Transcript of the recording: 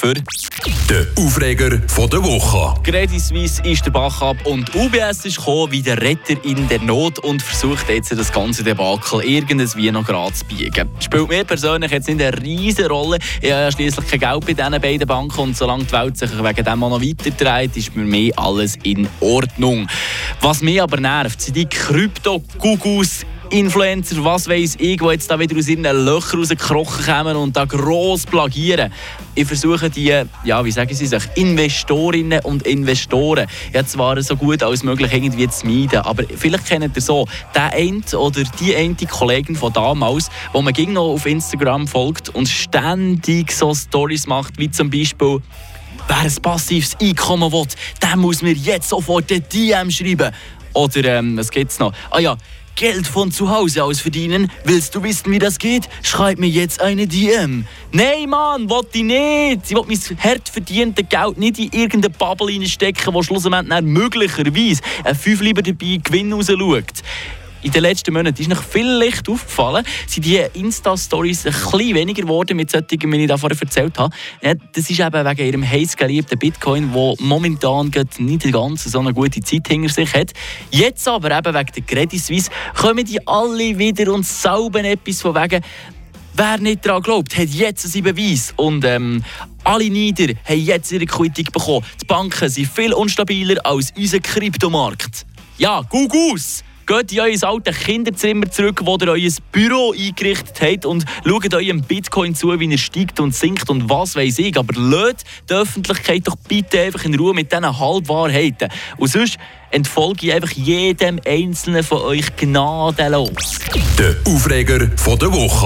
für der Aufreger der Woche. Credit Suisse ist der Bach ab und UBS ist gekommen wie der Retter in der Not und versucht jetzt das ganze Debakel irgendwie noch gerade zu biegen. Spielt mir persönlich jetzt nicht eine riesige Rolle. Ich habe ja schliesslich kein Geld bei diesen beiden Banken und solange die Welt sich wegen dem noch weiter dreht, ist für mich alles in Ordnung. Was mich aber nervt, sind die Krypto-Gugus Influencer, was weiß ich, die jetzt da wieder aus ihren Löchern rausgekrochen kommen und da gross plagieren. Ich versuche die, ja, wie sagen sie sich, Investorinnen und Investoren ja zwar so gut als möglich irgendwie zu meiden, aber vielleicht kennt ihr so den einen oder die eine Kollegin von damals, wo man ging noch auf Instagram folgt und ständig so Stories macht, wie zum Beispiel Wer ein passives Einkommen will, der muss mir jetzt sofort den DM schreiben. Oder ähm, was gibt's noch? Ah ja, Geld von zu Hause aus verdienen. Willst du wissen, wie das geht? Schreib mir jetzt eine DM. Nein, Mann, wollte ich nicht. Ich will mein hart verdientes Geld nicht in irgendeine Bubble stecken, wo schlussendlich möglicherweise ein Fünf lieber dabei Gewinn rausschaut in den letzten Monaten ist noch vielleicht aufgefallen, sind die Insta-Stories ein bisschen weniger geworden mit solchen, wie ich da vorher erzählt habe. Das ist eben wegen ihrem heiß geliebten Bitcoin, der momentan nicht ganz so eine gute Zeit hinter sich hat. Jetzt aber eben wegen der Credit Suisse kommen die alle wieder und sauben etwas von wegen Wer nicht daran glaubt, hat jetzt seinen Beweis. Und ähm, alle Nieder haben jetzt ihre Quittung bekommen. Die Banken sind viel unstabiler als unser Kryptomarkt. Ja, Gugus! Geht in euer altes Kinderzimmer zurück, wo ihr euer Büro eingerichtet habt und schaut eurem Bitcoin zu, wie er steigt und sinkt und was weiß ich. Aber lasst die Öffentlichkeit doch bitte einfach in Ruhe mit diesen Halbwahrheiten. Und sonst entfolge ich einfach jedem Einzelnen von euch gnadenlos. Der Aufreger der Woche.